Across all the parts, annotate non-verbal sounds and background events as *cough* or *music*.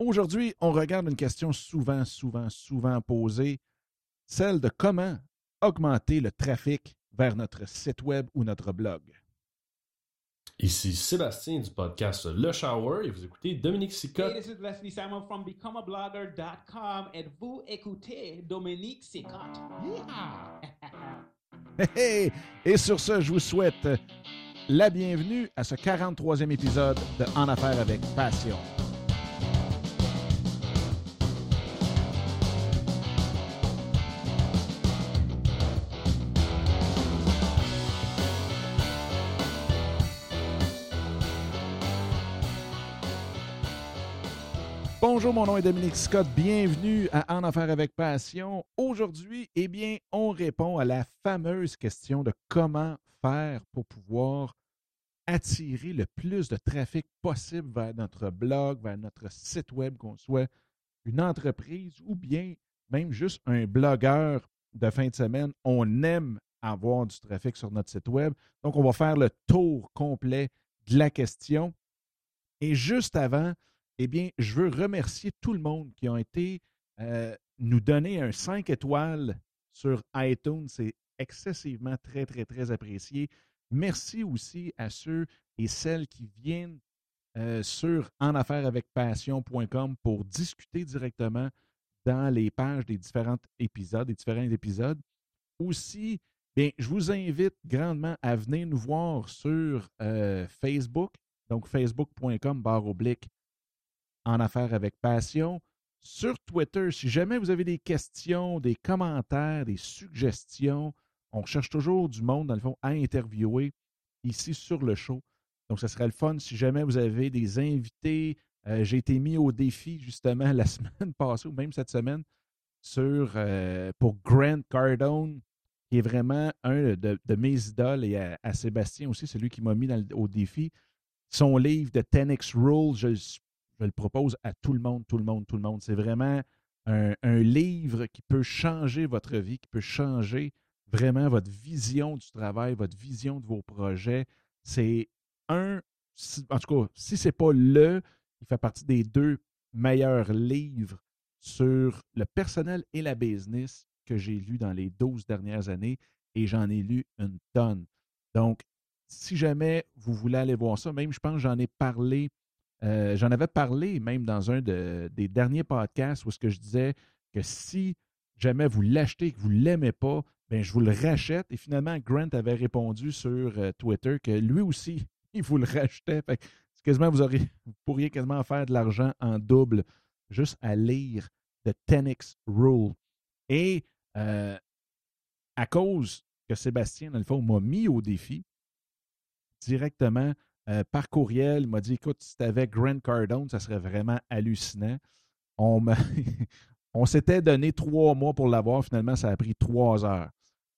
Aujourd'hui, on regarde une question souvent, souvent, souvent posée, celle de comment augmenter le trafic vers notre site web ou notre blog. Ici Sébastien du podcast Le Shower et vous écoutez Dominique Sicotte. Hey, this is Leslie Samuel from becomeablogger.com et vous écoutez Dominique Sicotte. Yeah! *laughs* Hey, Et sur ce, je vous souhaite la bienvenue à ce 43e épisode de En Affaires avec Passion. Bonjour, mon nom est Dominique Scott. Bienvenue à En Affaires avec Passion. Aujourd'hui, eh bien, on répond à la fameuse question de comment faire pour pouvoir attirer le plus de trafic possible vers notre blog, vers notre site web, qu'on soit une entreprise ou bien même juste un blogueur de fin de semaine. On aime avoir du trafic sur notre site web. Donc, on va faire le tour complet de la question. Et juste avant, eh bien, je veux remercier tout le monde qui a été euh, nous donner un 5 étoiles sur iTunes. C'est excessivement très, très, très apprécié. Merci aussi à ceux et celles qui viennent euh, sur enaffairesavecpassion.com pour discuter directement dans les pages des différents épisodes, des différents épisodes. Aussi, bien, je vous invite grandement à venir nous voir sur euh, Facebook, donc facebook.com barre oblique en affaires avec passion. Sur Twitter, si jamais vous avez des questions, des commentaires, des suggestions, on cherche toujours du monde, dans le fond, à interviewer ici sur le show. Donc, ce serait le fun si jamais vous avez des invités. Euh, j'ai été mis au défi, justement, *laughs* la semaine passée, ou même cette semaine, sur, euh, pour Grant Cardone, qui est vraiment un de, mes idoles, et à, Sébastien aussi, celui qui m'a mis au défi. Son livre de 10X Rules, je je le propose à tout le monde, tout le monde, tout le monde. C'est vraiment un, livre qui peut changer votre vie, qui peut changer vraiment votre vision du travail, votre vision de vos projets. C'est un, en tout cas, si ce n'est pas le, il fait partie des deux meilleurs livres sur le personnel et la business que j'ai lu dans les 12 dernières années et j'en ai lu une tonne. Donc, si jamais vous voulez aller voir ça, même je pense que j'en ai parlé euh, j'en avais parlé même dans un des derniers podcasts où ce que je disais que si jamais vous l'achetez et que vous ne l'aimez pas, ben je vous le rachète. Et finalement, Grant avait répondu sur euh, Twitter que lui aussi, *laughs* il vous le rachetait. Fait quasiment, vous, vous pourriez quasiment faire de l'argent en double juste à lire The Tenix Rule. Et euh, à cause que Sébastien, dans le fond, m'a mis au défi directement euh, par courriel. Il m'a dit écoute, si tu avais Grant Cardone, ça serait vraiment hallucinant. *laughs* On, s'était donné trois mois pour l'avoir. Finalement, ça a pris trois heures.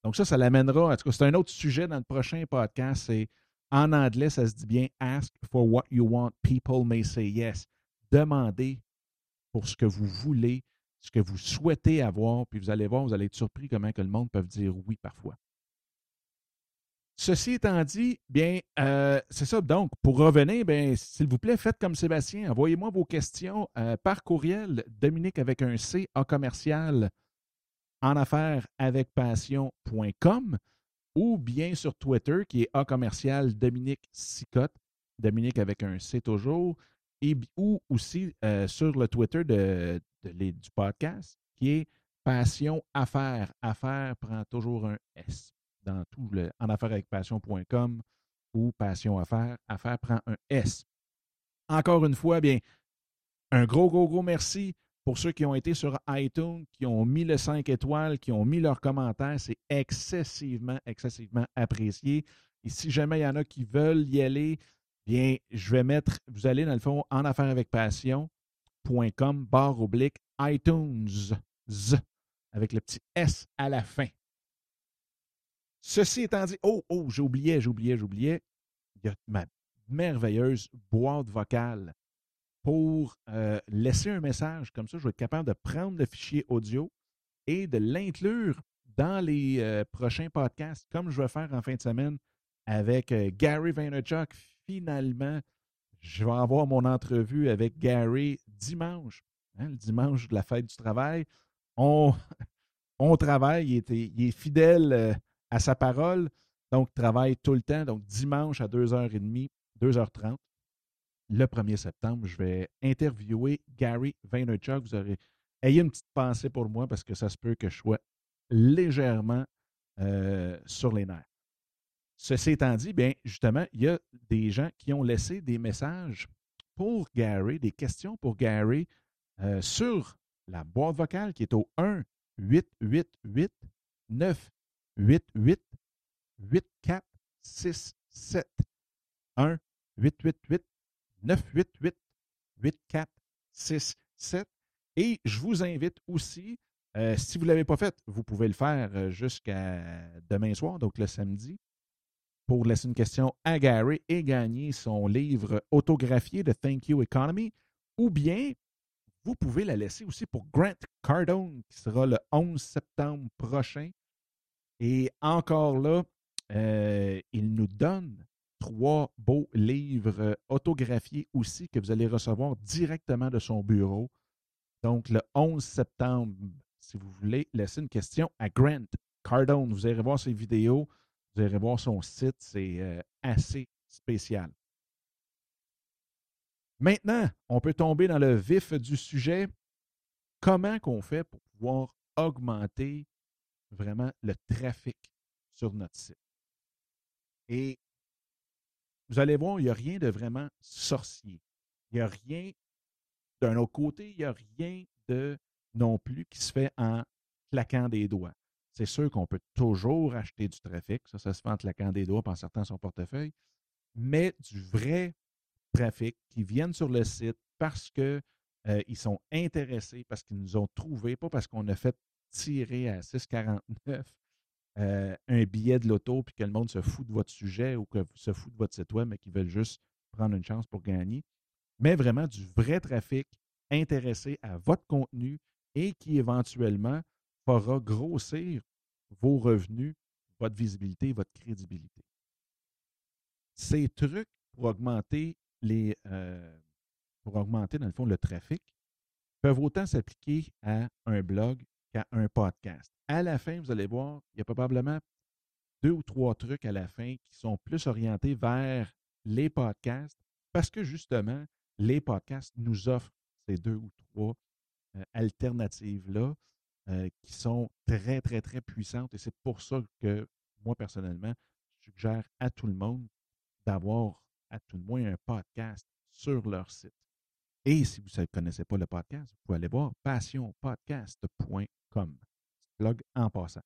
Donc, ça, ça l'amènera. En tout cas, c'est un autre sujet dans le prochain podcast. C'est en anglais, ça se dit bien Ask for what you want. People may say yes. Demandez pour ce que vous voulez, ce que vous souhaitez avoir, puis vous allez voir, vous allez être surpris comment que le monde peut dire oui parfois. Ceci étant dit, bien, euh, c'est ça. Donc, pour revenir, bien, s'il vous plaît, faites comme Sébastien. Envoyez-moi vos questions euh, par courriel, Dominique avec un C, A commercial, en affaires avec passion.com ou bien sur Twitter qui est A commercial Dominique Sicotte, Dominique avec un C toujours, et, ou aussi euh, sur le Twitter de, du podcast qui est Passion Affaires. Affaires prend toujours un S dans tout le en affaires avec passion.com ou passion affaires. Affaires prend un S. Encore une fois, bien, un gros, gros, gros merci pour ceux qui ont été sur iTunes, qui ont mis le 5 étoiles, qui ont mis leurs commentaires. C'est excessivement, excessivement apprécié. Et si jamais il y en a qui veulent y aller, bien, je vais mettre, vous allez dans le fond en affaires avec passion.com, barre oblique, iTunes, avec le petit S à la fin. Ceci étant dit, oh, oh, j'oubliais, j'oubliais, j'oubliais, il y a ma merveilleuse boîte vocale pour euh, laisser un message. Comme ça, je vais être capable de prendre le fichier audio et de l'inclure dans les euh, prochains podcasts, comme je vais faire en fin de semaine avec euh, Gary Vaynerchuk. Finalement, je vais avoir mon entrevue avec Gary dimanche, hein, le dimanche de la fête du travail. On, *laughs* travaille, il est, fidèle à sa parole, donc travaille tout le temps. Donc dimanche à 2h30, 2h30, le 1er septembre, je vais interviewer Gary Vaynerchuk. Vous aurez ayez une petite pensée pour moi parce que ça se peut que je sois légèrement euh, sur les nerfs. Ceci étant dit, bien, justement, il y a des gens qui ont laissé des messages pour Gary, des questions pour Gary euh, sur la boîte vocale qui est au 1 888 988 8467 1 888 988 8467 et je vous invite aussi, euh, si vous ne l'avez pas fait, vous pouvez le faire euh, jusqu'à demain soir, donc le samedi, pour laisser une question à Gary et gagner son livre autographié de Thank You Economy. Ou bien, vous pouvez la laisser aussi pour Grant Cardone, qui sera le 11 septembre prochain. Et encore là, euh, il nous donne trois beaux livres autographiés aussi que vous allez recevoir directement de son bureau. Donc, le 11 septembre, si vous voulez laisser une question à Grant Cardone, vous irez voir ses vidéos, vous irez voir son site, c'est euh, assez spécial. Maintenant, on peut tomber dans le vif du sujet. Comment qu'on fait pour pouvoir augmenter vraiment le trafic sur notre site? Et vous allez voir, il n'y a rien de vraiment sorcier. Il n'y a rien d'un autre côté, il n'y a rien de non plus qui se fait en claquant des doigts. C'est sûr qu'on peut toujours acheter du trafic, ça, ça se fait en claquant des doigts en sortant son portefeuille, mais du vrai trafic qui viennent sur le site parce qu'ils euh, sont intéressés, parce qu'ils nous ont trouvés, pas parce qu'on a fait tirer à 6,49 euh, un billet de l'auto puis que le monde se fout de votre sujet ou que se fout de votre site web, mais qu'ils veulent juste prendre une chance pour gagner mais vraiment du vrai trafic intéressé à votre contenu et qui éventuellement fera grossir vos revenus, votre visibilité, votre crédibilité. Ces trucs pour augmenter les euh, pour augmenter, dans le fond, le trafic peuvent autant s'appliquer à un blog qu'à un podcast. À la fin, vous allez voir, il y a probablement deux ou trois trucs à la fin qui sont plus orientés vers les podcasts parce que justement, les podcasts nous offrent ces deux ou trois euh, alternatives-là euh, qui sont très, très, très puissantes. Et c'est pour ça que moi, personnellement, je suggère à tout le monde d'avoir à tout le moins un podcast sur leur site. Et si vous ne connaissez pas le podcast, vous pouvez aller voir passionpodcast.com. Blog en passant.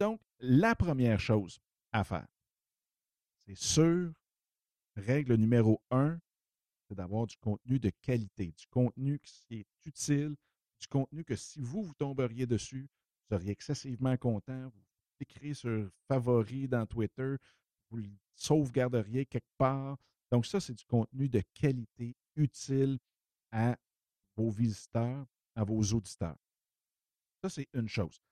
Donc, la première chose à faire, c'est sûr, règle numéro un, c'est d'avoir du contenu de qualité, du contenu qui est utile, du contenu que si vous, vous tomberiez dessus, vous seriez excessivement content, vous l'écrivez sur favori dans Twitter, vous le sauvegarderiez quelque part. Donc ça, c'est du contenu de qualité utile à vos visiteurs, à vos auditeurs. Ça, c'est une chose.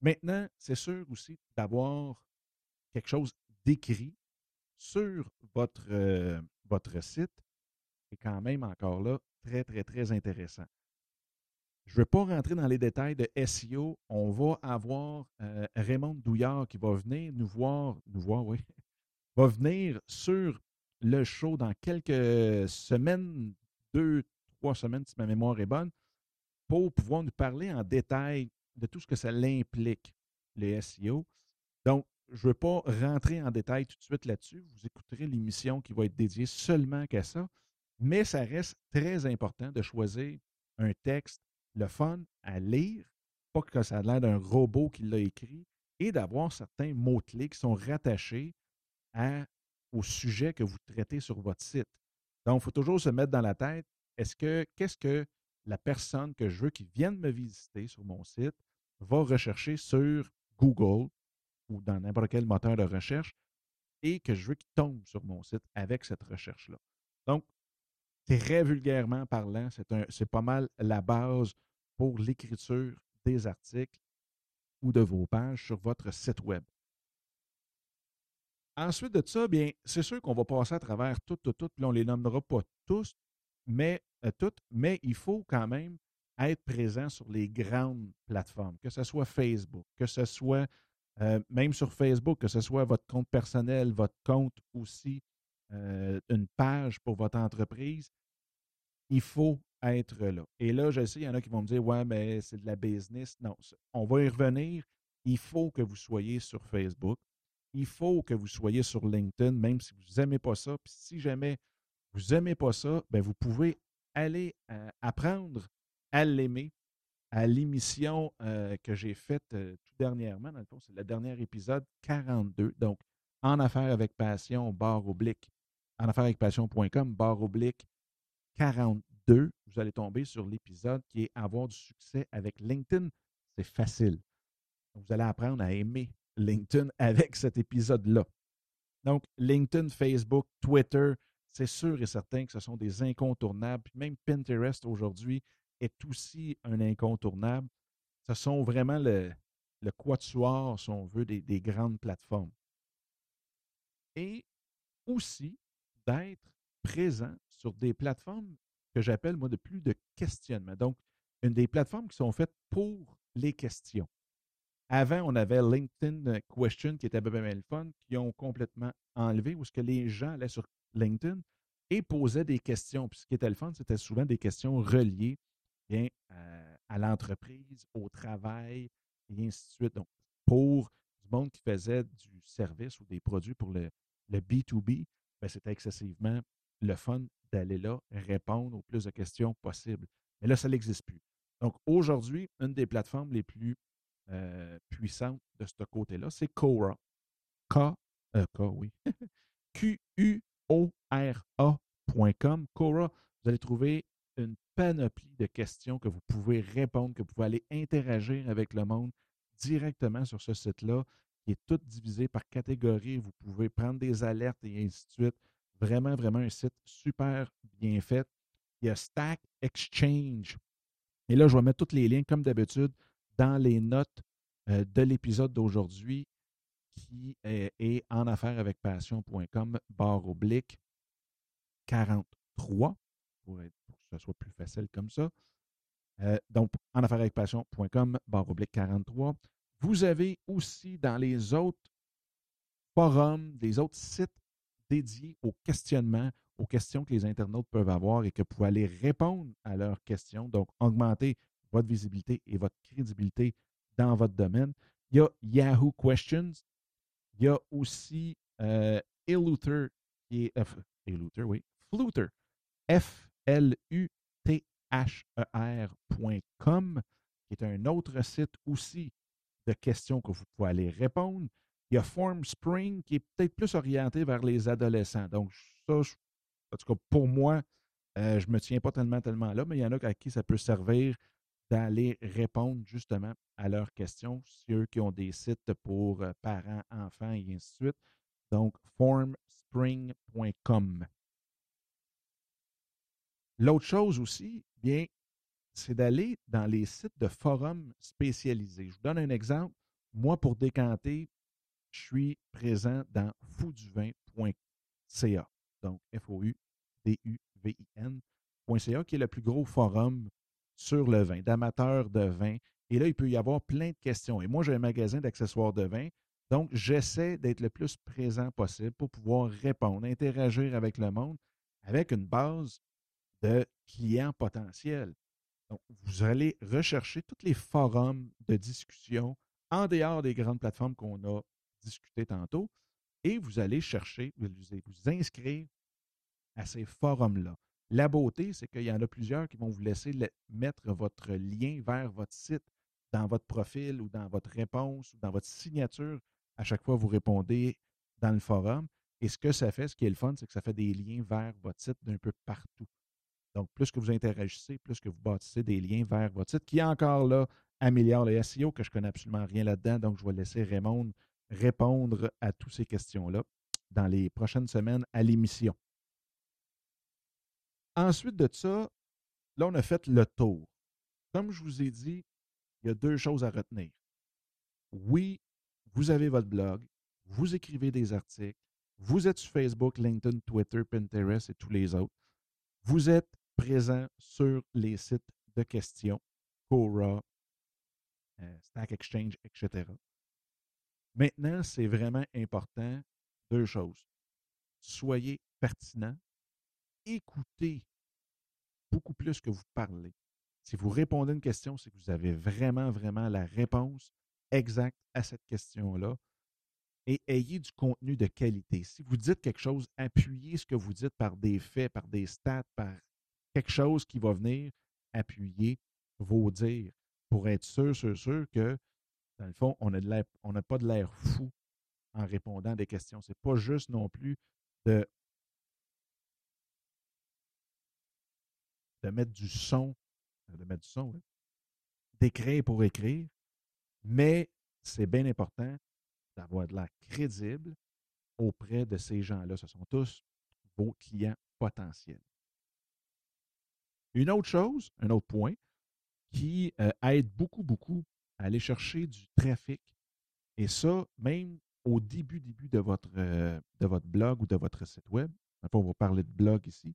Maintenant, c'est sûr aussi d'avoir quelque chose d'écrit sur votre, euh, votre site quand même encore là très, très, très intéressant. Je ne veux pas rentrer dans les détails de SEO. On va avoir euh, Raymond Douillard qui va venir nous voir, nous voir, oui, *laughs* va venir sur le show dans quelques semaines, deux, trois semaines, si ma mémoire est bonne, pour pouvoir nous parler en détail de tout ce que ça l'implique, le SEO. Donc, je ne veux pas rentrer en détail tout de suite là-dessus. Vous écouterez l'émission qui va être dédiée seulement qu'à ça. Mais ça reste très important de choisir un texte, le fun à lire, pas que ça a l'air d'un robot qui l'a écrit, et d'avoir certains mots-clés qui sont rattachés au sujet que vous traitez sur votre site. Donc, il faut toujours se mettre dans la tête, est-ce que qu'est-ce que la personne que je veux qui vienne me visiter sur mon site va rechercher sur Google ou dans n'importe quel moteur de recherche et que je veux qu'il tombe sur mon site avec cette recherche-là. Donc, très vulgairement parlant, c'est pas mal la base pour l'écriture des articles ou de vos pages sur votre site web. Ensuite de ça, bien, c'est sûr qu'on va passer à travers tout, tout, tout, puis on ne les nommera pas tous, mais euh, toutes, mais il faut quand même être présent sur les grandes plateformes, que ce soit Facebook, que ce soit euh, même sur Facebook, que ce soit votre compte personnel, votre compte aussi, euh, une page pour votre entreprise, il faut être là. Et là, je sais, il y en a qui vont me dire Ouais, mais c'est de la business. Non, on va y revenir. Il faut que vous soyez sur Facebook. Il faut que vous soyez sur LinkedIn, même si vous n'aimez pas ça. Puis si jamais vous n'aimez pas ça, bien, vous pouvez aller euh, apprendre à l'aimer à l'émission que j'ai faite tout dernièrement. Dans le fond, c'est le dernier épisode 42. Donc, en affaires avec passion, barre oblique, en affaires avec passion.com, barre oblique 42. Vous allez tomber sur l'épisode qui est Avoir du succès avec LinkedIn. C'est facile. Vous allez apprendre à aimer LinkedIn avec cet épisode-là. Donc, LinkedIn, Facebook, Twitter, c'est sûr et certain que ce sont des incontournables. Puis même Pinterest aujourd'hui est aussi un incontournable. Ce sont vraiment le, le quatuor, si on veut, des, des grandes plateformes. Et aussi d'être présent sur des plateformes que j'appelle, moi, de plus de questionnement. Donc, une des plateformes qui sont faites pour les questions. Avant, on avait LinkedIn Question qui était bien, le fun, qui ont complètement enlevé, où ce que les gens allaient sur LinkedIn et posaient des questions. Puis ce qui était le fun, c'était souvent des questions reliées bien, à l'entreprise, au travail, et ainsi de suite. Donc, pour du monde qui faisait du service ou des produits pour le, le B2B, ben, c'était excessivement le fun d'aller là, répondre au plus de questions possibles. Mais là, ça n'existe plus. Donc, aujourd'hui, une des plateformes les plus euh, puissantes de ce côté-là, c'est Quora. K, euh, K, oui. *laughs* Q-U-O-R-A.com. Quora, vous allez trouver une panoplie de questions que vous pouvez répondre, que vous pouvez aller interagir avec le monde directement sur ce site-là, qui est tout divisé par catégorie. Vous pouvez prendre des alertes et ainsi de suite. Vraiment, vraiment un site super bien fait. Il y a Stack Exchange. Et là, je vais mettre tous les liens, comme d'habitude, dans les notes euh, de l'épisode d'aujourd'hui qui est, en affaires avec passion.com barre oblique 43 pour, être, pour que ce soit plus facile comme ça. Euh, donc, en affaires avec passion.com barre oblique 43. Vous avez aussi dans les autres forums, des autres sites dédié aux questionnements, aux questions que les internautes peuvent avoir et que vous pouvez aller répondre à leurs questions, donc augmenter votre visibilité et votre crédibilité dans votre domaine. Il y a Yahoo Questions. Il y a aussi euh, qui est euh, oui, Fluter, F-L-U-T-H-E-R.com, qui est un autre site aussi de questions que vous pouvez aller répondre. Il y a Formspring qui est peut-être plus orienté vers les adolescents. Donc, ça, en tout cas, pour moi, euh, je ne me tiens pas tellement, tellement là, mais il y en a à qui ça peut servir d'aller répondre justement à leurs questions, ceux qui ont des sites pour euh, parents, enfants et ainsi de suite. Donc, formspring.com. L'autre chose aussi, bien, c'est d'aller dans les sites de forums spécialisés. Je vous donne un exemple. Moi, pour décanter je suis présent dans fouduvin.ca. Donc, F-O-U-D-U-V-I-N.ca, qui est le plus gros forum sur le vin, d'amateurs de vin. Et là, il peut y avoir plein de questions. Et moi, j'ai un magasin d'accessoires de vin. Donc, j'essaie d'être le plus présent possible pour pouvoir répondre, interagir avec le monde avec une base de clients potentiels. Donc, vous allez rechercher tous les forums de discussion en dehors des grandes plateformes qu'on a discuter tantôt, et vous allez chercher, vous vous inscrire à ces forums-là. La beauté, c'est qu'il y en a plusieurs qui vont vous laisser mettre votre lien vers votre site dans votre profil ou dans votre réponse ou dans votre signature à chaque fois vous répondez dans le forum. Et ce que ça fait, ce qui est le fun, c'est que ça fait des liens vers votre site d'un peu partout. Donc, plus que vous interagissez, plus que vous bâtissez des liens vers votre site, qui encore là améliore le SEO, que je connais absolument rien là-dedans. Donc, je vais laisser Raymond répondre à toutes ces questions-là dans les prochaines semaines à l'émission. Ensuite de ça, là, on a fait le tour. Comme je vous ai dit, il y a deux choses à retenir. Oui, vous avez votre blog, vous écrivez des articles, Vous êtes sur Facebook, LinkedIn, Twitter, Pinterest et tous les autres. Vous êtes présent sur les sites de questions, Quora, euh, Stack Exchange, etc. Maintenant, c'est vraiment important deux choses. Soyez pertinent, écoutez beaucoup plus que vous parlez. Si vous répondez à une question, c'est que vous avez vraiment, vraiment la réponse exacte à cette question-là. Et ayez du contenu de qualité. Si vous dites quelque chose, appuyez ce que vous dites par des faits, par des stats, par quelque chose qui va venir appuyer vos dires pour être sûr, sûr, sûr que, dans le fond, on n'a pas de l'air fou en répondant à des questions. Ce n'est pas juste non plus de, de mettre du son, euh, de mettre du son, d'écrire pour écrire, mais c'est bien important d'avoir de l'air crédible auprès de ces gens-là. Ce sont tous vos clients potentiels. Une autre chose, un autre point qui euh, aide beaucoup, beaucoup à aller chercher du trafic, et ça, même au début, début de votre, euh, de votre blog ou de votre site web, on va parler de blog ici,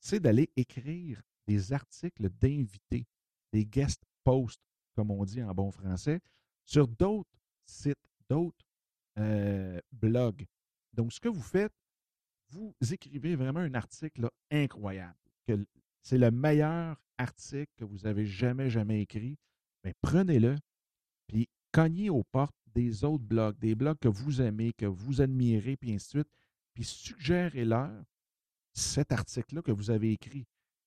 c'est d'aller écrire des articles d'invités, des guest posts, comme on dit en bon français, sur d'autres sites, d'autres euh, blogs. Donc, ce que vous faites, vous écrivez vraiment un article incroyable. c'est le meilleur article que vous avez jamais, jamais écrit. Mais prenez-le, puis cognez aux portes des autres blogs, des blogs que vous aimez, que vous admirez, puis ainsi de suite, puis suggérez-leur cet article-là que vous avez écrit.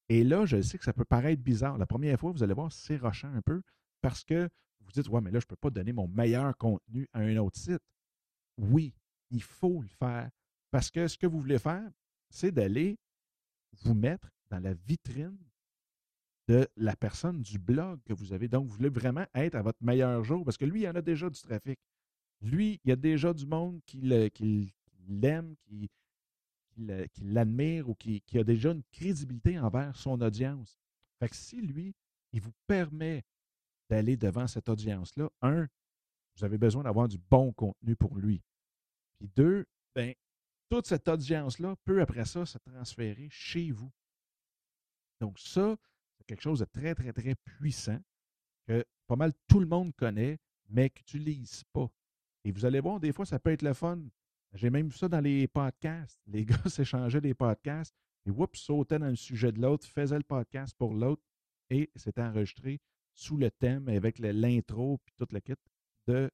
Et là, je sais que ça peut paraître bizarre. La première fois, vous allez voir, c'est rochant un peu parce que vous dites, ouais, mais là, je ne peux pas donner mon meilleur contenu à un autre site. Oui, il faut le faire parce que ce que vous voulez faire, c'est d'aller vous mettre dans la vitrine de la personne du blog que vous avez. Donc, vous voulez vraiment être à votre meilleur jour parce que lui, il y en a déjà du trafic. Lui, il y a déjà du monde qui l'aime, qui, l'admire ou qui, a déjà une crédibilité envers son audience. Fait que si lui, il vous permet d'aller devant cette audience-là, un, vous avez besoin d'avoir du bon contenu pour lui. Puis deux, ben, toute cette audience-là peut après ça se transférer chez vous. Donc ça, quelque chose de très, très, très puissant que pas mal tout le monde connaît, mais qu'utilise pas. Et vous allez voir, des fois, ça peut être le fun. J'ai même vu ça dans les podcasts. Les *laughs* gars s'échangeaient des podcasts et whoops, sautaient dans le sujet de l'autre, faisaient le podcast pour l'autre et c'était enregistré sous le thème avec l'intro puis toute la kit de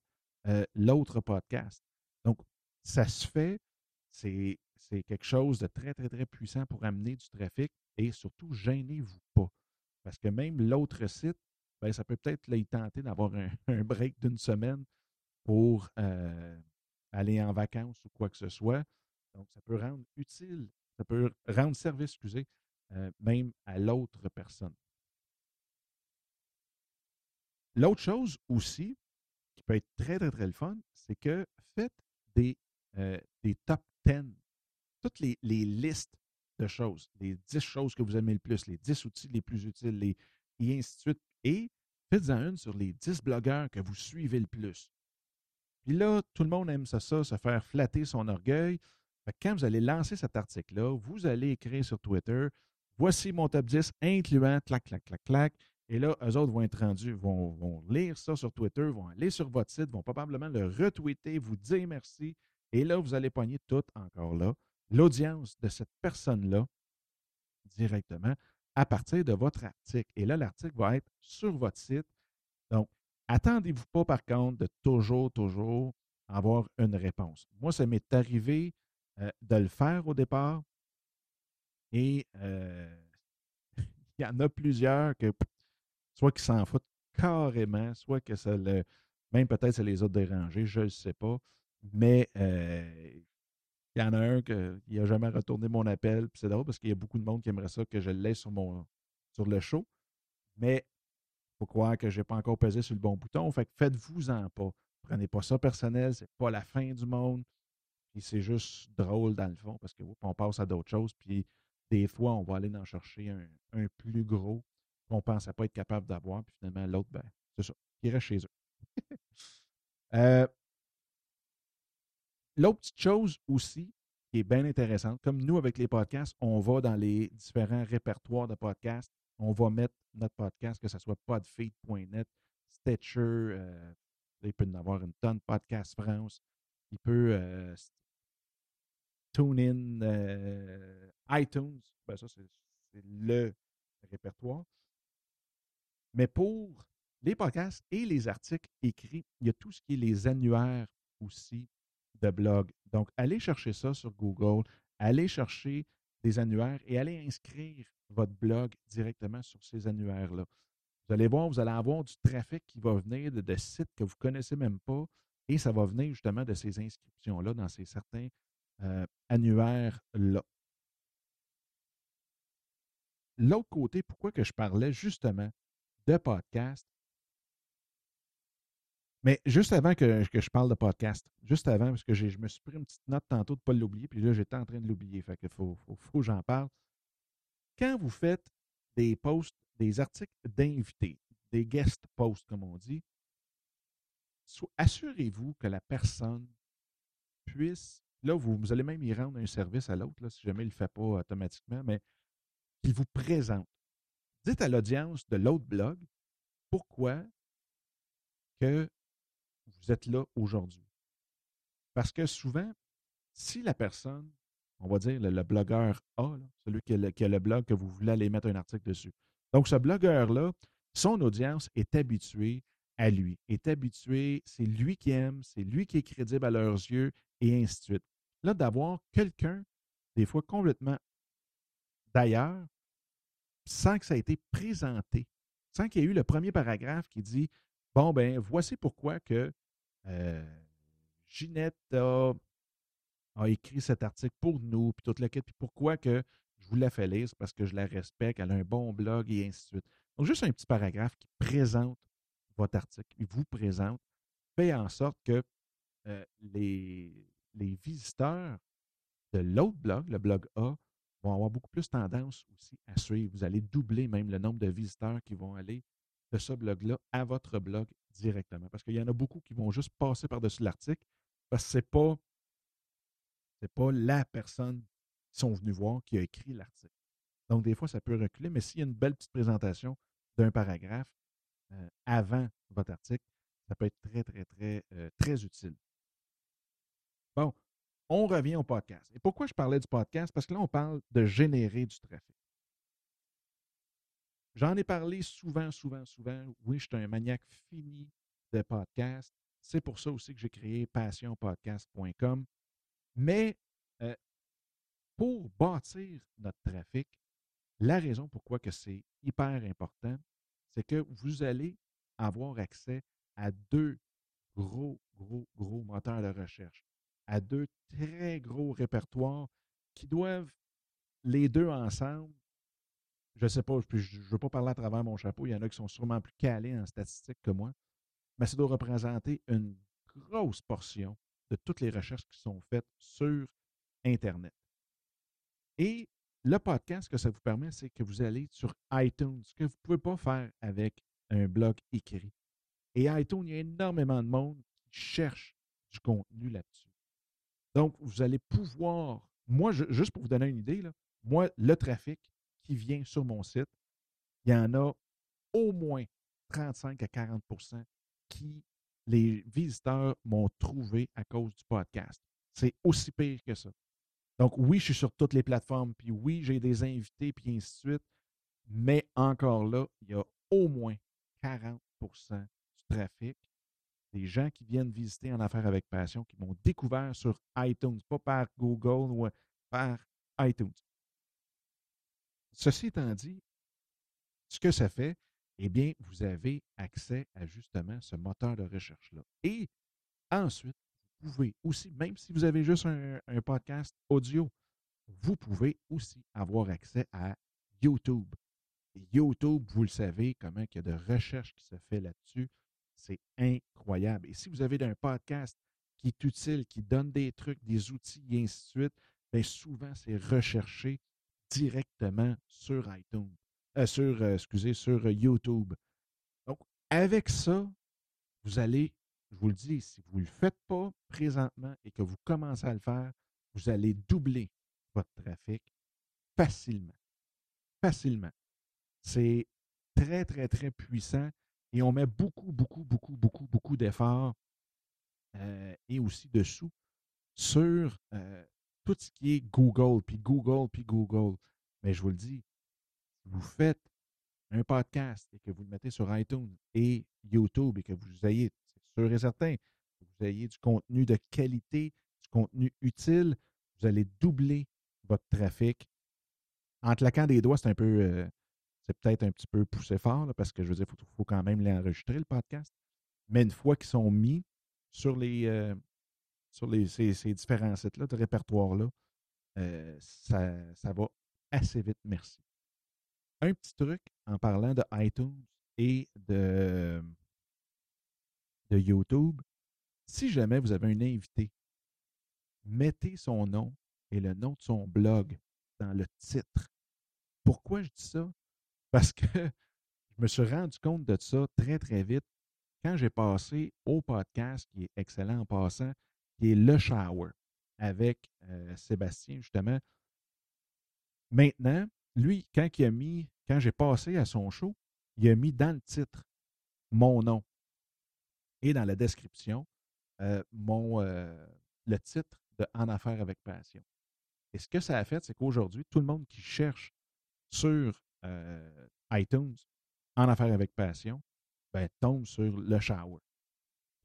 euh, l'autre podcast. Donc, ça se fait. C'est quelque chose de très, très, très puissant pour amener du trafic et surtout, gênez-vous pas. Parce que même l'autre site, ben, ça peut peut-être y tenter d'avoir *laughs* un, break d'une semaine pour euh, aller en vacances ou quoi que ce soit. Donc, ça peut rendre utile, ça peut rendre service, excusez, euh, même à l'autre personne. L'autre chose aussi, qui peut être très, très, très le fun, c'est que faites des, euh, des top 10, toutes les, listes de choses, les 10 choses que vous aimez le plus, les 10 outils les plus utiles, les, et ainsi de suite. Et faites-en une sur les 10 blogueurs que vous suivez le plus. Puis là, tout le monde aime ça, ça se faire flatter son orgueil. quand vous allez lancer cet article-là, vous allez écrire sur Twitter Voici mon top 10, incluant clac, clac, clac, clac. Et là, eux autres vont être rendus, vont, vont lire ça sur Twitter, vont aller sur votre site, vont probablement le retweeter, vous dire merci. Et là, vous allez pogner tout encore là l'audience de cette personne-là directement à partir de votre article. Et là, l'article va être sur votre site. Donc, attendez-vous pas, par contre, de toujours, toujours avoir une réponse. Moi, ça m'est arrivé euh, de le faire au départ et euh, *laughs* il y en a plusieurs que soit qui s'en foutent carrément, soit que ça le. Même peut-être ça les a dérangés, je ne sais pas. Mais euh, il y en a un qui n'a jamais retourné mon appel. c'est drôle parce qu'il y a beaucoup de monde qui aimerait ça que je le laisse sur, mon, sur le show. Mais faut croire que je n'ai pas encore pesé sur le bon bouton. Fait que faites-vous-en pas. Prenez pas ça personnel. C'est pas la fin du monde. Puis c'est juste drôle dans le fond parce qu'on passe à d'autres choses. Puis des fois, on va aller en chercher un, plus gros qu'on ne pensait pas être capable d'avoir. Puis finalement, l'autre, ben, c'est ça. Il reste chez eux. *laughs* euh, l'autre petite chose aussi qui est bien intéressante, comme nous avec les podcasts, on va dans les différents répertoires de podcasts, on va mettre notre podcast, que ce soit podfeed.net, Stitcher, euh, il peut y en avoir une tonne, Podcast France, il peut euh, TuneIn, euh, iTunes, ben ça c'est le répertoire. Mais pour les podcasts et les articles écrits, il y a tout ce qui est les annuaires aussi de blog. Donc, allez chercher ça sur Google, allez chercher des annuaires et allez inscrire votre blog directement sur ces annuaires-là. Vous allez voir, vous allez avoir du trafic qui va venir de, sites que vous ne connaissez même pas et ça va venir justement de ces inscriptions-là dans ces certains euh, annuaires-là. L'autre côté, pourquoi que je parlais justement de podcast, mais juste avant que, je parle de podcast, juste avant, parce que je me suis pris une petite note tantôt de ne pas l'oublier, puis là, j'étais en train de l'oublier. Fait faut, faut, faut que j'en parle. Quand vous faites des posts, des articles d'invités, des guest posts, comme on dit, assurez-vous que la personne puisse, là, vous, allez même y rendre un service à l'autre, si jamais il ne le fait pas automatiquement, mais qu'il vous présente. Dites à l'audience de l'autre blog pourquoi que vous êtes là aujourd'hui. Parce que souvent, si la personne, on va dire le, blogueur A, celui qui a, le, blog que vous voulez aller mettre un article dessus. Donc, ce blogueur-là, son audience est habituée à lui, est habituée, c'est lui qui aime, c'est lui qui est crédible à leurs yeux, et ainsi de suite. Là, d'avoir quelqu'un, des fois complètement d'ailleurs, sans que ça ait été présenté, sans qu'il y ait eu le premier paragraphe qui dit Bon, ben, voici pourquoi que euh, Ginette a, écrit cet article pour nous, puis toute la quête, puis pourquoi que je vous la fais lire, c'est parce que je la respecte, elle a un bon blog et ainsi de suite. Donc, juste un petit paragraphe qui présente votre article, il vous présente, fait en sorte que euh, les, les visiteurs de l'autre blog, le blog A, vont avoir beaucoup plus tendance aussi à suivre. Vous allez doubler même le nombre de visiteurs qui vont aller de ce blog-là à votre blog directement. Parce qu'il y en a beaucoup qui vont juste passer par-dessus l'article parce que ce n'est pas, pas la personne qui sont venus voir qui a écrit l'article. Donc, des fois, ça peut reculer, mais s'il y a une belle petite présentation d'un paragraphe euh, avant votre article, ça peut être très, très, très, euh, très utile. Bon, on revient au podcast. Et pourquoi je parlais du podcast? Parce que là, on parle de générer du trafic. J'en ai parlé souvent, souvent, souvent. Oui, je suis un maniaque fini de podcast. C'est pour ça aussi que j'ai créé passionpodcast.com. Mais pour bâtir notre trafic, la raison pourquoi que c'est hyper important, c'est que vous allez avoir accès à deux gros, gros, gros moteurs de recherche, à deux très gros répertoires qui doivent, les deux ensemble, je ne sais pas, je ne veux pas parler à travers mon chapeau, il y en a qui sont sûrement plus calés en statistiques que moi, mais ça doit représenter une grosse portion de toutes les recherches qui sont faites sur Internet. Et le podcast, ce que ça vous permet, c'est que vous allez sur iTunes, ce que vous ne pouvez pas faire avec un blog écrit. Et iTunes, il y a énormément de monde qui cherche du contenu là-dessus. Donc, vous allez pouvoir, moi, juste pour vous donner une idée, là, moi, le trafic, qui vient sur mon site, il y en a au moins 35 à 40% qui, les visiteurs, m'ont trouvé à cause du podcast. C'est aussi pire que ça. Donc, oui, je suis sur toutes les plateformes, puis oui, j'ai des invités, puis ainsi de suite, mais encore là, il y a au moins 40% du trafic des gens qui viennent visiter en affaires avec passion, qui m'ont découvert sur iTunes, pas par Google ou par iTunes. Ceci étant dit, ce que ça fait, eh bien, vous avez accès à justement ce moteur de recherche-là. Et ensuite, vous pouvez aussi, même si vous avez juste un, podcast audio, vous pouvez aussi avoir accès à YouTube. YouTube, vous le savez, comment il y a de recherche qui se fait là-dessus. C'est incroyable. Et si vous avez un podcast qui est utile, qui donne des trucs, des outils et ainsi de suite, bien souvent, c'est recherché directement sur iTunes, euh, sur, euh, excusez, sur euh, YouTube. Donc, avec ça, vous allez je vous le dis, si vous ne le faites pas présentement et que vous commencez à le faire, vous allez doubler votre trafic facilement. Facilement. C'est très, très, très puissant et on met beaucoup, beaucoup, beaucoup, beaucoup, beaucoup d'efforts et aussi de sous sur tout ce qui est Google, puis Google, puis Google. Mais je vous le dis, vous faites un podcast et que vous le mettez sur iTunes et YouTube et que vous ayez, c'est sûr et certain, que vous ayez du contenu de qualité, du contenu utile, vous allez doubler votre trafic. En claquant des doigts, c'est un peu, euh, c'est peut-être un petit peu poussé fort, parce que je veux dire, il faut, quand même l'enregistrer, le podcast. Mais une fois qu'ils sont mis sur les, euh, sur les, ces, différents sites-là, de répertoire-là, euh, ça, ça va assez vite, merci. Un petit truc en parlant de iTunes et de, de YouTube, si jamais vous avez un invité, mettez son nom et le nom de son blog dans le titre. Pourquoi je dis ça? Parce que *laughs* je me suis rendu compte de ça très, très vite quand j'ai passé au podcast, qui est excellent en passant, qui est Le Shower, avec euh, Sébastien, justement. Maintenant, lui, quand il a mis, quand j'ai passé à son show, il a mis dans le titre mon nom et dans la description euh, mon, euh, le titre de En affaires avec passion. Et ce que ça a fait, c'est qu'aujourd'hui, tout le monde qui cherche sur euh, iTunes En affaires avec passion ben, tombe sur Le Shower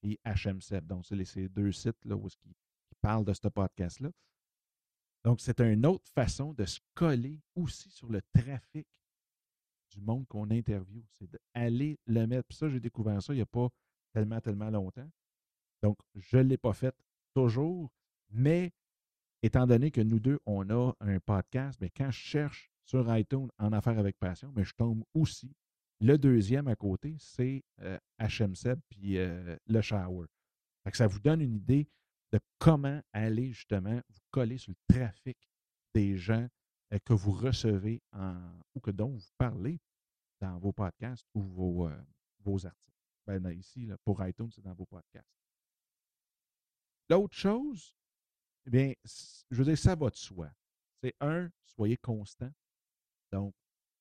et HM7. Donc, c'est ces deux sites là, où qui, qui parlent de ce podcast-là. Donc, c'est une autre façon de se coller aussi sur le trafic du monde qu'on interviewe. C'est d'aller le mettre. Puis ça, j'ai découvert ça il n'y a pas tellement, tellement longtemps. Donc, je ne l'ai pas fait toujours, mais étant donné que nous deux, on a un podcast, mais quand je cherche sur iTunes en affaires avec passion, mais je tombe aussi. Le deuxième à côté, c'est euh, HMSEB puis euh, le Shower. ça vous donne une idée de comment aller justement vous coller sur le trafic des gens que vous recevez en, ou que dont vous parlez dans vos podcasts ou vos, vos articles. Ben, ici, pour iTunes, c'est dans vos podcasts. L'autre chose, eh bien, je veux dire, ça va de soi. C'est un, soyez constant. Donc,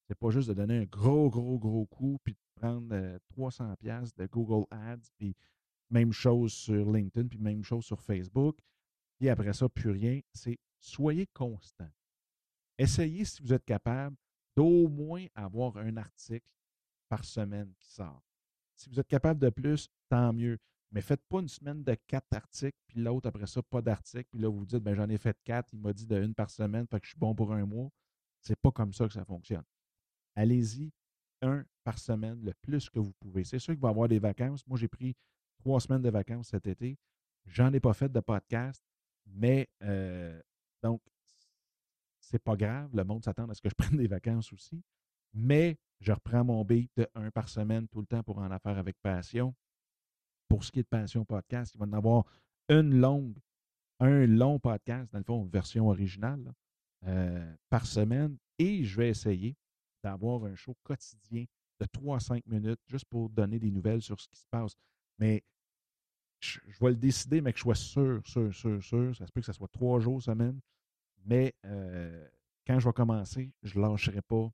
c'est pas juste de donner un gros, gros, gros coup, puis de prendre 300 euh, pièces de Google Ads, puis même chose sur LinkedIn, puis même chose sur Facebook. Puis après ça, plus rien. C'est soyez constant. Essayez, si vous êtes capable, d'au moins avoir un article par semaine qui sort. Si vous êtes capable de plus, tant mieux. Mais faites pas une semaine de quatre articles, puis l'autre après ça, pas d'article, puis là, vous vous dites, ben, j'en ai fait quatre, il m'a dit de une par semaine, fait que je suis bon pour un mois. C'est pas comme ça que ça fonctionne. Allez-y, un par semaine, le plus que vous pouvez. C'est sûr qu'il va y avoir des vacances. Moi, j'ai pris trois semaines de vacances cet été. J'en ai pas fait de podcast, mais euh, donc, c'est pas grave. Le monde s'attend à ce que je *laughs* prenne des vacances aussi. Mais je reprends mon beat de un par semaine tout le temps pour en affaire avec passion. Pour ce qui est de Passion Podcast, il va en avoir une longue, un long podcast, dans le fond, version originale, euh, par semaine. Et je vais essayer d'avoir un show quotidien de 3 à 5 minutes juste pour donner des nouvelles sur ce qui se passe. Mais je, vais le décider, mais que je sois sûr, sûr, sûr, sûr. Ça se peut que ce soit trois jours semaine. Mais euh, quand je vais commencer, je ne lâcherai pas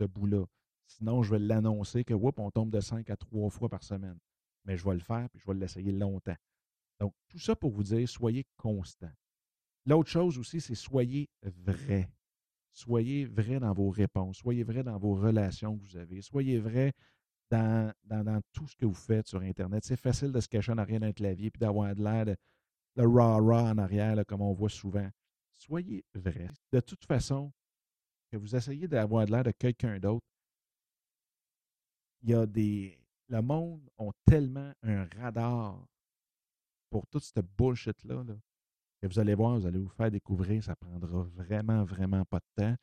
ce bout-là. Sinon, je vais l'annoncer que, whoop, on tombe de 5 à 3 fois par semaine. Mais je vais le faire et je vais l'essayer longtemps. Donc, tout ça pour vous dire, soyez constant. L'autre chose aussi, c'est soyez vrai. Soyez vrai dans vos réponses. Soyez vrai dans vos relations que vous avez. Soyez vrai dans, tout ce que vous faites sur Internet. C'est facile de se cacher en arrière d'un clavier puis d'avoir de l'air de, le rah-rah en arrière, comme on voit souvent. Soyez vrai. De toute façon, que vous essayez d'avoir de l'air de quelqu'un d'autre, il y a des. Le monde ont tellement un radar pour toute cette bullshit-là que vous allez voir, vous allez vous faire découvrir, ça prendra vraiment, vraiment pas de temps.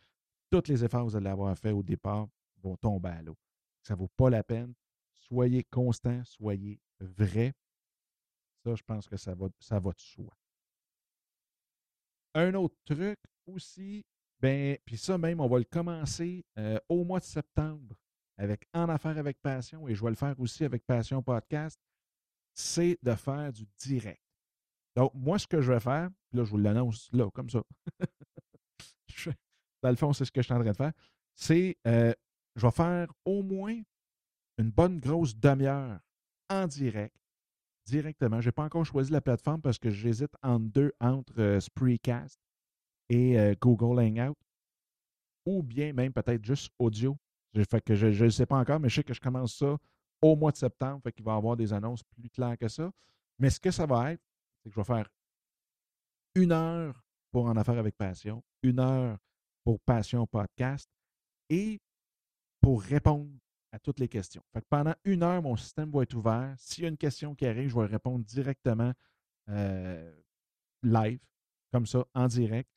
Tous les efforts que vous allez avoir fait au départ vont tomber à l'eau ça ne vaut pas la peine. Soyez constant, soyez vrai. Ça, je pense que ça va, ça va de soi. Un autre truc aussi, ben, puis ça même, on va le commencer euh, au mois de septembre avec En Affaires avec Passion et je vais le faire aussi avec Passion Podcast. c'est de faire du direct. Donc, moi, ce que je vais faire, là, je vous l'annonce là, comme ça. *laughs* Dans le fond, c'est ce que je suis en train de faire. C'est, euh, je vais faire au moins une bonne grosse demi-heure en direct, directement. Je n'ai pas encore choisi la plateforme parce que j'hésite entre deux, entre euh, Spreecast et euh, Google Hangout, ou bien même peut-être juste audio. Fait que je ne sais pas encore, mais je sais que je commence ça au mois de septembre, fait qu'il va y avoir des annonces plus claires que ça. Mais ce que ça va être, c'est que je vais faire une heure pour En Affaires avec Passion, une heure pour Passion Podcast et pour répondre à toutes les questions. Pendant une heure, mon système va être ouvert. S'il y a une question qui arrive, je vais répondre directement euh, live, comme ça, en direct.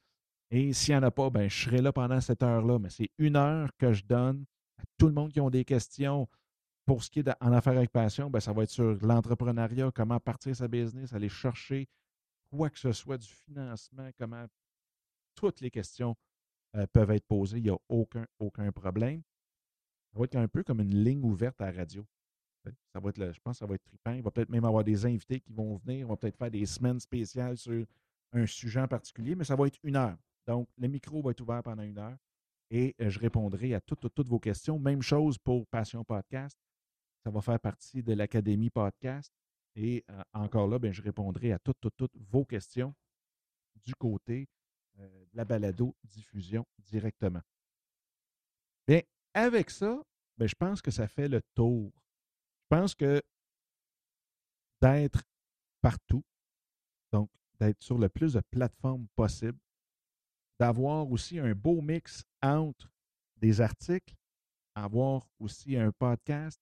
Et s'il n'y en a pas, ben, je serai là pendant cette heure-là. Mais c'est une heure que je donne à tout le monde qui ont des questions. Pour ce qui est en affaires avec passion, ben, ça va être sur l'entrepreneuriat, comment partir sa business, aller chercher quoi que ce soit du financement, comment toutes les questions euh, peuvent être posées. Il n'y a aucun, aucun problème. Va être un peu comme une ligne ouverte à la radio. Ça va être je pense que ça va être trippant. Il va peut-être même avoir des invités qui vont venir. On va peut-être faire des semaines spéciales sur un sujet en particulier, mais ça va être une heure. Donc, le micro va être ouvert pendant une heure et euh, je répondrai à toutes, toutes, toutes vos questions. Même chose pour Passion Podcast. Ça va faire partie de l'Académie Podcast. Et euh, encore là, ben, je répondrai à toutes, toutes, toutes vos questions du côté euh, de la balado-diffusion directement. Bien, avec ça, ben, je pense que ça fait le tour. Je pense que d'être partout, donc d'être sur le plus de plateformes possible, d'avoir aussi un beau mix entre des articles, avoir aussi un podcast,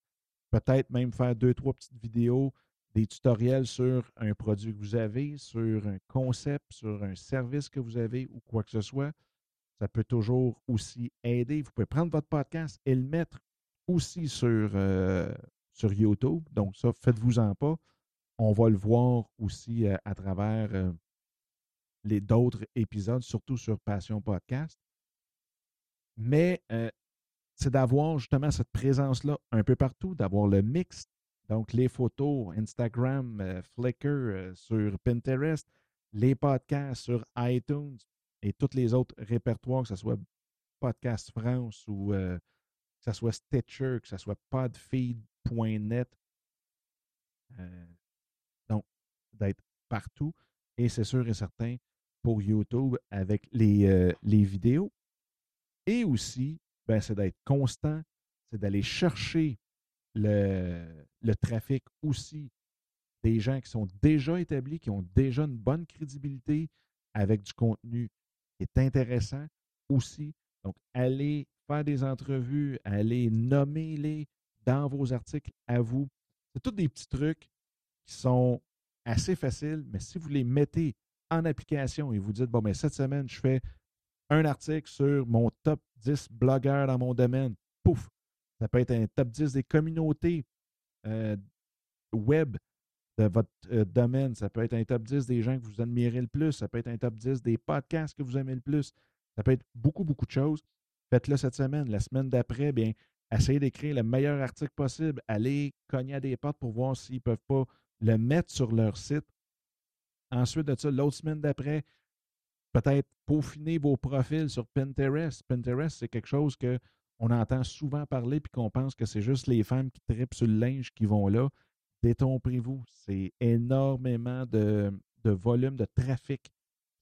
peut-être même faire deux, trois petites vidéos, des tutoriels sur un produit que vous avez, sur un concept, sur un service que vous avez ou quoi que ce soit. Ça peut toujours aussi aider. Vous pouvez prendre votre podcast et le mettre aussi sur, euh, sur YouTube. Donc, ça, faites-vous-en pas. On va le voir aussi euh, à travers euh, les d'autres épisodes, surtout sur Passion Podcast. Mais c'est d'avoir justement cette présence-là un peu partout, d'avoir le mix. Donc, les photos, Instagram, Flickr, sur Pinterest, les podcasts sur iTunes et tous les autres répertoires, que ce soit Podcast France ou euh, que ce soit Stitcher, que ce soit podfeed.net. Euh, donc, d'être partout. Et c'est sûr et certain pour YouTube avec les, euh, les vidéos. Et aussi, ben, c'est d'être constant, c'est d'aller chercher le, le trafic aussi des gens qui sont déjà établis, qui ont déjà une bonne crédibilité avec du contenu est intéressant aussi. Donc, allez faire des entrevues, allez nommer-les dans vos articles à vous. C'est tous des petits trucs qui sont assez faciles, mais si vous les mettez en application et vous dites, bon, mais cette semaine, je fais un article sur mon top 10 blogueurs dans mon domaine, pouf, ça peut être un top 10 des communautés euh, web de votre euh, domaine. Ça peut être un top 10 des gens que vous admirez le plus. Ça peut être un top 10 des podcasts que vous aimez le plus. Ça peut être beaucoup, beaucoup de choses. Faites-le cette semaine. La semaine d'après, bien, essayez d'écrire le meilleur article possible. Allez cogner à des portes pour voir s'ils ne peuvent pas le mettre sur leur site. Ensuite de ça, l'autre semaine d'après, peut-être peaufiner vos profils sur Pinterest. Pinterest, c'est quelque chose que on entend souvent parler puis qu'on pense que c'est juste les femmes qui tripent sur le linge qui vont là. Détrompez-vous. C'est énormément de, volume de trafic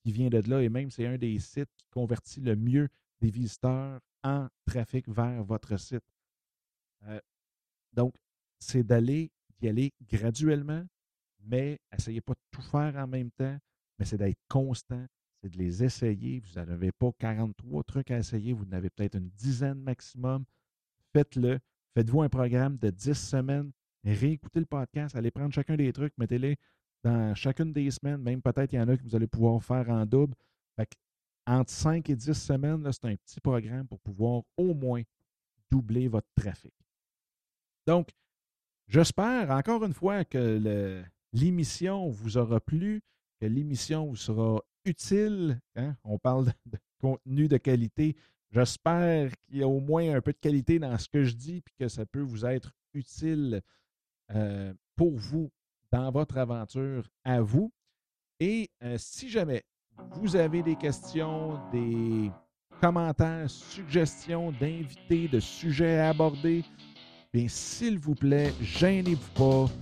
qui vient de là et même c'est un des sites qui convertit le mieux des visiteurs en trafic vers votre site. Euh, donc, c'est d'aller d'y aller graduellement, mais essayez pas de tout faire en même temps, mais c'est d'être constant, c'est de les essayer. Vous n'avez pas 43 trucs à essayer, vous en avez peut-être une dizaine maximum. Faites-le. Faites-vous un programme de 10 semaines. Réécoutez le podcast, allez prendre chacun des trucs, mettez-les dans chacune des semaines. Même peut-être il y en a que vous allez pouvoir faire en double. Entre 5 et 10 semaines, c'est un petit programme pour pouvoir au moins doubler votre trafic. Donc, j'espère encore une fois que l'émission vous aura plu, que l'émission vous sera utile. hein. On parle de, de contenu de qualité. J'espère qu'il y a au moins un peu de qualité dans ce que je dis, puis que ça peut vous être utile euh, pour vous dans votre aventure à vous. Et euh, si jamais vous avez des questions, des commentaires, suggestions d'invités, de sujets à aborder, bien s'il vous plaît, gênez-vous pas.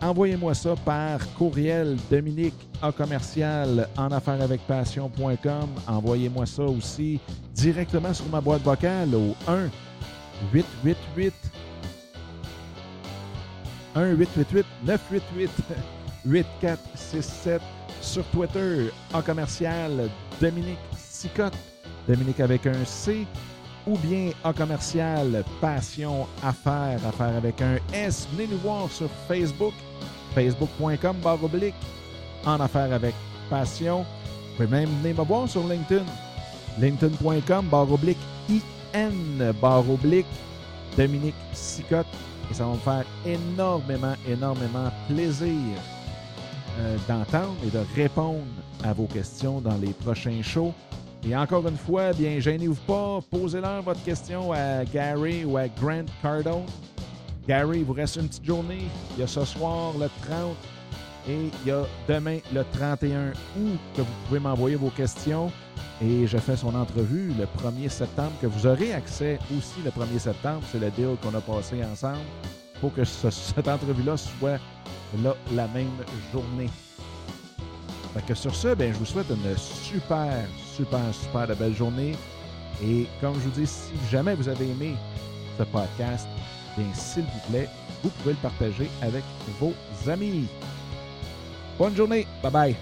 Envoyez-moi ça par courriel Dominique A commercial en affaires avec passion.com. Envoyez-moi ça aussi directement sur ma boîte vocale au 1 888 1 888 988 8467 sur Twitter en commercial Dominique Sicotte, Dominique avec un C, ou bien en commercial Passion Affaires, Affaires avec un S. Venez nous voir sur Facebook, facebook.com barre oblique, en affaires avec Passion. Vous pouvez même venir me voir sur LinkedIn, linkedin.com barre oblique IN barre oblique Dominique Sicotte. Et ça va me faire énormément, énormément plaisir euh, d'entendre et de répondre à vos questions dans les prochains shows. Et encore une fois, bien, gênez-vous pas, posez-leur votre question à Gary ou à Grant Cardone. Gary, il vous reste une petite journée. Il y a ce soir le 30 et il y a demain le 31 août que vous pouvez m'envoyer vos questions. Et je fais son entrevue le 1er septembre, que vous aurez accès aussi le 1er septembre. C'est le deal qu'on a passé ensemble. Faut que ce- cette entrevue-là soit là la même journée. Fait que sur ce, ben, je vous souhaite une super, super, super belle journée. Et comme je vous dis, si jamais vous avez aimé ce podcast, bien, s'il vous plaît, vous pouvez le partager avec vos amis. Bonne journée. Bye bye.